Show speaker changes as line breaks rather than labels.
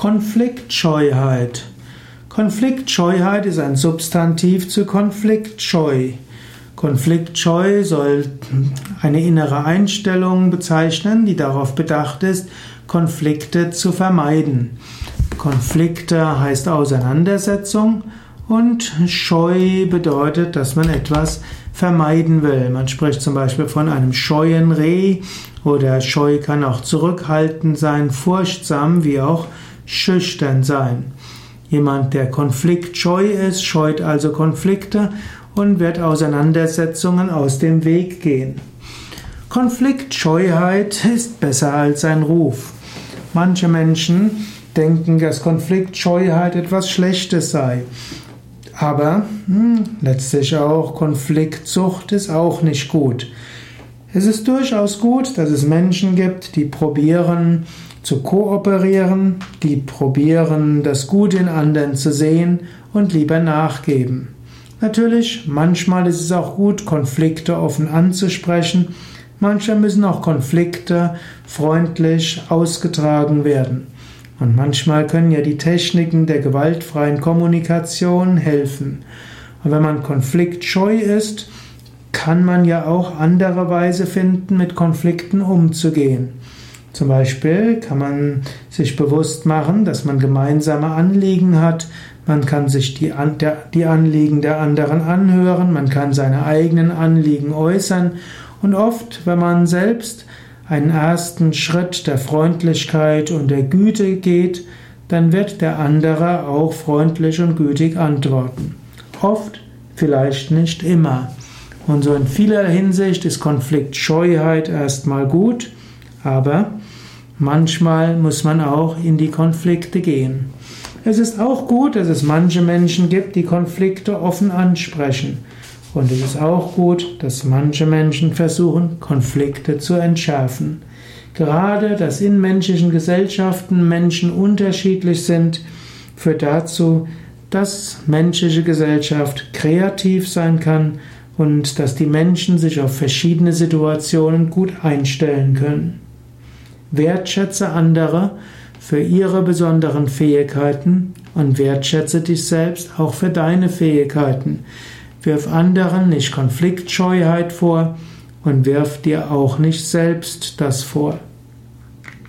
Konfliktscheuheit. Konfliktscheuheit ist ein Substantiv zu konfliktscheu. Konfliktscheu soll eine innere Einstellung bezeichnen, die darauf bedacht ist, Konflikte zu vermeiden. Konflikte heißt Auseinandersetzung und Scheu bedeutet, dass man etwas vermeiden will. Man spricht zum Beispiel von einem scheuen Reh oder Scheu kann auch zurückhaltend sein, furchtsam wie auch schüchtern sein. Jemand, der konfliktscheu ist, scheut also Konflikte und wird Auseinandersetzungen aus dem Weg gehen. Konfliktscheuheit ist besser als sein Ruf. Manche Menschen denken, dass Konfliktscheuheit etwas Schlechtes sei. Aber hm, letztlich auch Konfliktsucht ist auch nicht gut. Es ist durchaus gut, dass es Menschen gibt, die probieren zu kooperieren, die probieren das Gute in anderen zu sehen und lieber nachgeben. Natürlich, manchmal ist es auch gut, Konflikte offen anzusprechen. Manchmal müssen auch Konflikte freundlich ausgetragen werden. Und manchmal können ja die Techniken der gewaltfreien Kommunikation helfen. Und wenn man konfliktscheu ist, kann man ja auch andere Weise finden, mit Konflikten umzugehen. Zum Beispiel kann man sich bewusst machen, dass man gemeinsame Anliegen hat. Man kann sich die, die Anliegen der anderen anhören, man kann seine eigenen Anliegen äußern. Und oft, wenn man selbst einen ersten Schritt der Freundlichkeit und der Güte geht, dann wird der andere auch freundlich und gütig antworten. Oft, vielleicht nicht immer. Und so in vieler Hinsicht ist Konfliktscheuheit erstmal gut, aber manchmal muss man auch in die Konflikte gehen. Es ist auch gut, dass es manche Menschen gibt, die Konflikte offen ansprechen. Und es ist auch gut, dass manche Menschen versuchen, Konflikte zu entschärfen. Gerade, dass in menschlichen Gesellschaften Menschen unterschiedlich sind, führt dazu, dass menschliche Gesellschaft kreativ sein kann und dass die Menschen sich auf verschiedene Situationen gut einstellen können. Wertschätze andere für ihre besonderen Fähigkeiten und wertschätze dich selbst auch für deine Fähigkeiten. Wirf anderen nicht Konfliktscheuheit vor und wirf dir auch nicht selbst das vor.